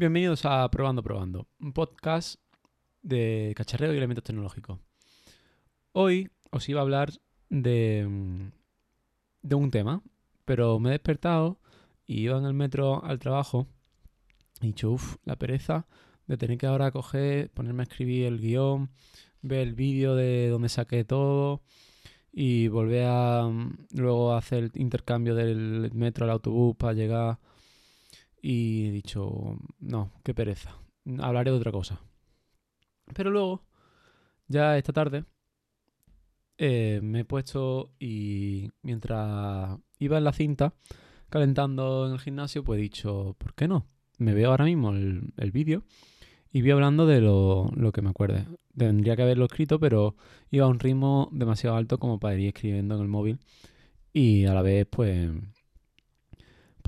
Bienvenidos a Probando Probando, un podcast de cacharreo y elementos tecnológicos. Hoy os iba a hablar de, mm, de un tema, pero me he despertado y iba en el metro al trabajo y he dicho, uff, la pereza de tener que ahora coger, ponerme a escribir el guion, ver el vídeo de donde saqué todo y volver a mm, luego hacer el intercambio del metro al autobús para llegar y he dicho, no, qué pereza, hablaré de otra cosa. Pero luego, ya esta tarde, eh, me he puesto y mientras iba en la cinta calentando en el gimnasio, pues he dicho, ¿por qué no? Me veo ahora mismo el, el vídeo y voy hablando de lo, lo, que me acuerde. Tendría que haberlo escrito, pero iba a un ritmo demasiado alto como para ir escribiendo en el móvil y a la vez, pues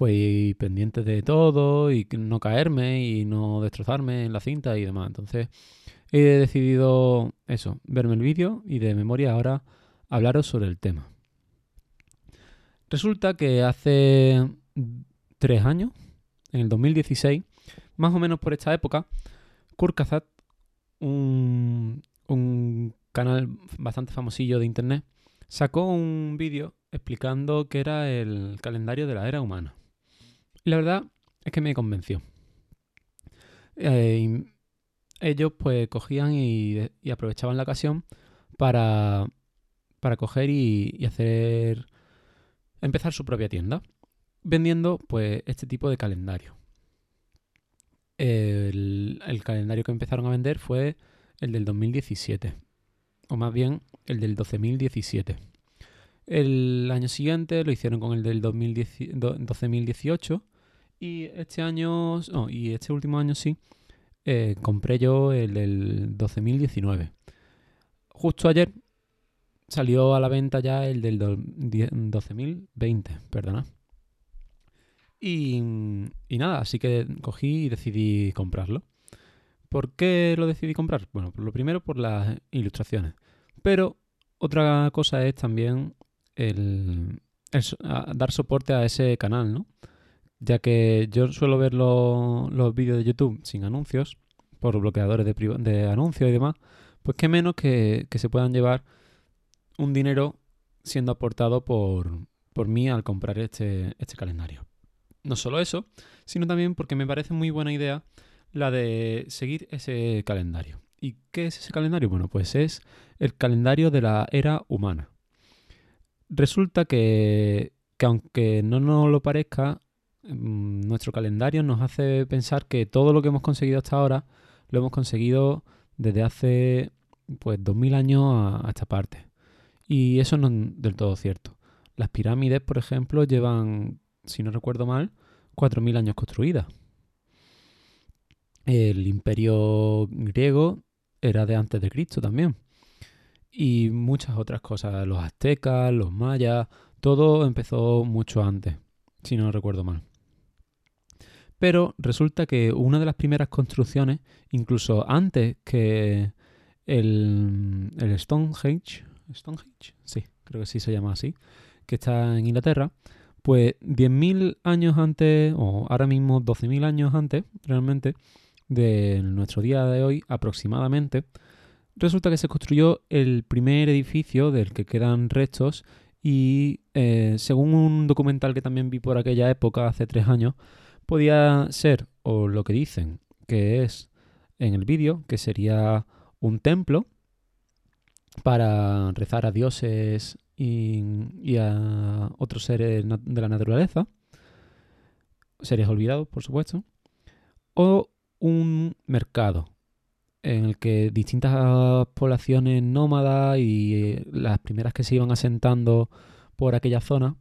pues ir pendiente de todo y no caerme y no destrozarme en la cinta y demás. Entonces he decidido eso, verme el vídeo y de memoria ahora hablaros sobre el tema. Resulta que hace tres años, en el 2016, más o menos por esta época, Kurkazat, un, un canal bastante famosillo de internet, sacó un vídeo explicando qué era el calendario de la era humana. La verdad es que me convenció. Eh, ellos pues cogían y, aprovechaban la ocasión para, para coger y, y, hacer empezar su propia tienda vendiendo pues este tipo de calendario. El, el calendario que empezaron a vender fue el del 2017 o más bien el del 12.017. El año siguiente lo hicieron con el del 12.018 y este año, no, y este último año sí, eh, compré yo el del 12.019. Justo ayer salió a la venta ya el del 12.020, perdona. Y, y nada, así que cogí y decidí comprarlo. ¿Por qué lo decidí comprar? Bueno, lo primero por las ilustraciones. Pero otra cosa es también el, dar soporte a ese canal, ¿no? Ya que yo suelo ver lo, los vídeos de YouTube sin anuncios, por bloqueadores de, de anuncios y demás, pues qué menos que, que, se puedan llevar un dinero siendo aportado por, por mí al comprar este, este calendario. No solo eso, sino también porque me parece muy buena idea la de seguir ese calendario. ¿Y qué es ese calendario? Bueno, pues es el calendario de la era humana. Resulta que, que aunque no nos lo parezca, nuestro calendario nos hace pensar que todo lo que hemos conseguido hasta ahora lo hemos conseguido desde hace pues 2000 años a, a esta parte. Y eso no es del todo cierto. Las pirámides, por ejemplo, llevan, si no recuerdo mal, 4000 años construidas. El imperio griego era de antes de Cristo también. Y muchas otras cosas, los aztecas, los mayas, todo empezó mucho antes, si no recuerdo mal. Pero resulta que una de las primeras construcciones, incluso antes que el, Stonehenge, Stonehenge, sí, creo que sí se llama así, que está en Inglaterra, pues 10.000 años antes, o ahora mismo 12.000 años antes, realmente, de nuestro día de hoy aproximadamente, resulta que se construyó el primer edificio del que quedan restos y eh, según un documental que también vi por aquella época, hace tres años, podía ser, o lo que dicen que es en el vídeo, que sería un templo para rezar a dioses y, a otros seres de la naturaleza, seres olvidados, por supuesto, o un mercado en el que distintas poblaciones nómadas y eh, las primeras que se iban asentando por aquella zona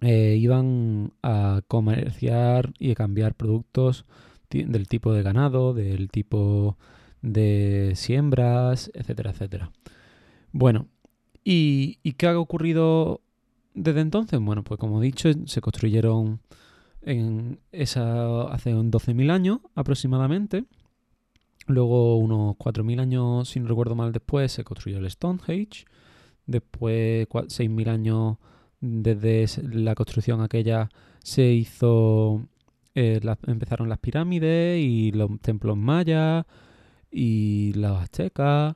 eh, iban a comerciar y a cambiar productos del tipo de ganado, del tipo de siembras, etcétera, etcétera. Bueno, ¿y, ¿y qué ha ocurrido desde entonces? Bueno, pues como he dicho, se construyeron en esa hace 12.000 años aproximadamente. Luego, unos 4.000 años, si no recuerdo mal, después se construyó el Stonehenge. Después, 6.000 años desde la construcción aquella se hizo eh, empezaron las pirámides y los templos mayas y los aztecas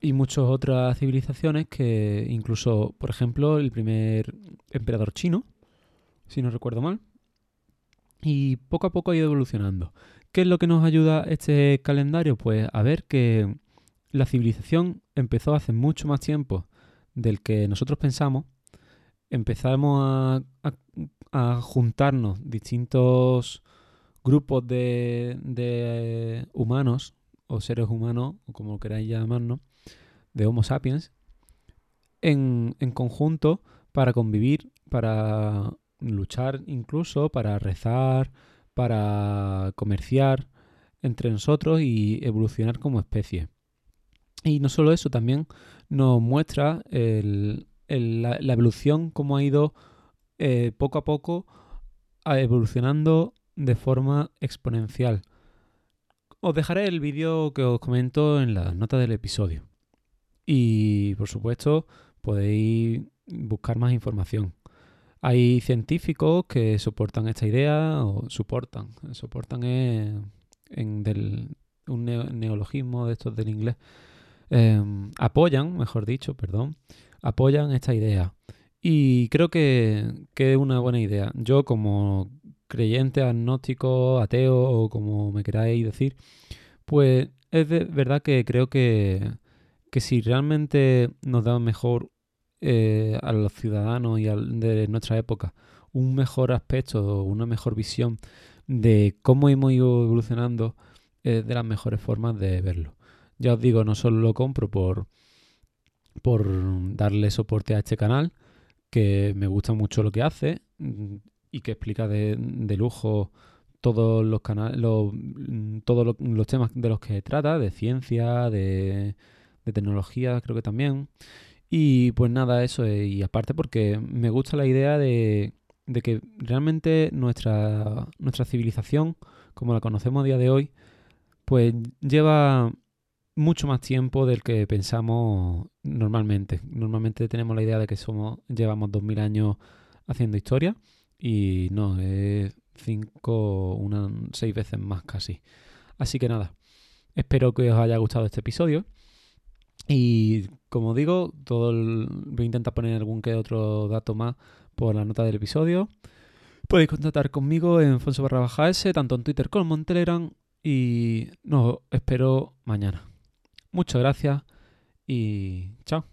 y muchas otras civilizaciones que incluso, por ejemplo, el primer emperador chino, si no recuerdo mal, y poco a poco ha ido evolucionando. ¿Qué es lo que nos ayuda este calendario? Pues a ver que la civilización empezó hace mucho más tiempo del que nosotros pensamos. Empezamos a, juntarnos distintos grupos de, humanos o seres humanos, o como queráis llamarnos, de Homo sapiens, en, en conjunto para convivir, para luchar incluso, para rezar, para comerciar entre nosotros y evolucionar como especie. Y no solo eso, también nos muestra la, evolución, cómo ha ido eh, poco a poco evolucionando de forma exponencial. Os dejaré el vídeo que os comento en la nota del episodio. Y por supuesto podéis buscar más información. Hay científicos que soportan esta idea, o soportan, soportan en del, un neologismo de estos del inglés, em, apoyan, mejor dicho, perdón, apoyan esta idea. Y creo que, que, es una buena idea. Yo como creyente, agnóstico, ateo o como me queráis decir, pues es de verdad que creo que, que si realmente nos da mejor eh, a los ciudadanos y de nuestra época un mejor aspecto o una mejor visión de cómo hemos ido evolucionando es de las mejores formas de verlo. Ya os digo, no solo lo compro por, por darle soporte a este canal, que me gusta mucho lo que hace y que explica de, lujo todos los canales, todos los, temas de los que trata, de ciencia, de, de tecnología, creo que también. Y pues nada, eso. Y aparte porque me gusta la idea de, que realmente nuestra, nuestra civilización, como la conocemos a día de hoy, pues lleva mucho más tiempo del que pensamos normalmente. Normalmente tenemos la idea de que somos llevamos 2000 años haciendo historia y no, es cinco, una, seis veces más casi. Así que nada, espero que os haya gustado este episodio y como digo, todo voy a intentar poner algún que otro dato más por la nota del episodio. Podéis contactar conmigo en Fonso S, tanto en Twitter como en Telegram. Y nos espero mañana. Muchas gracias y chao.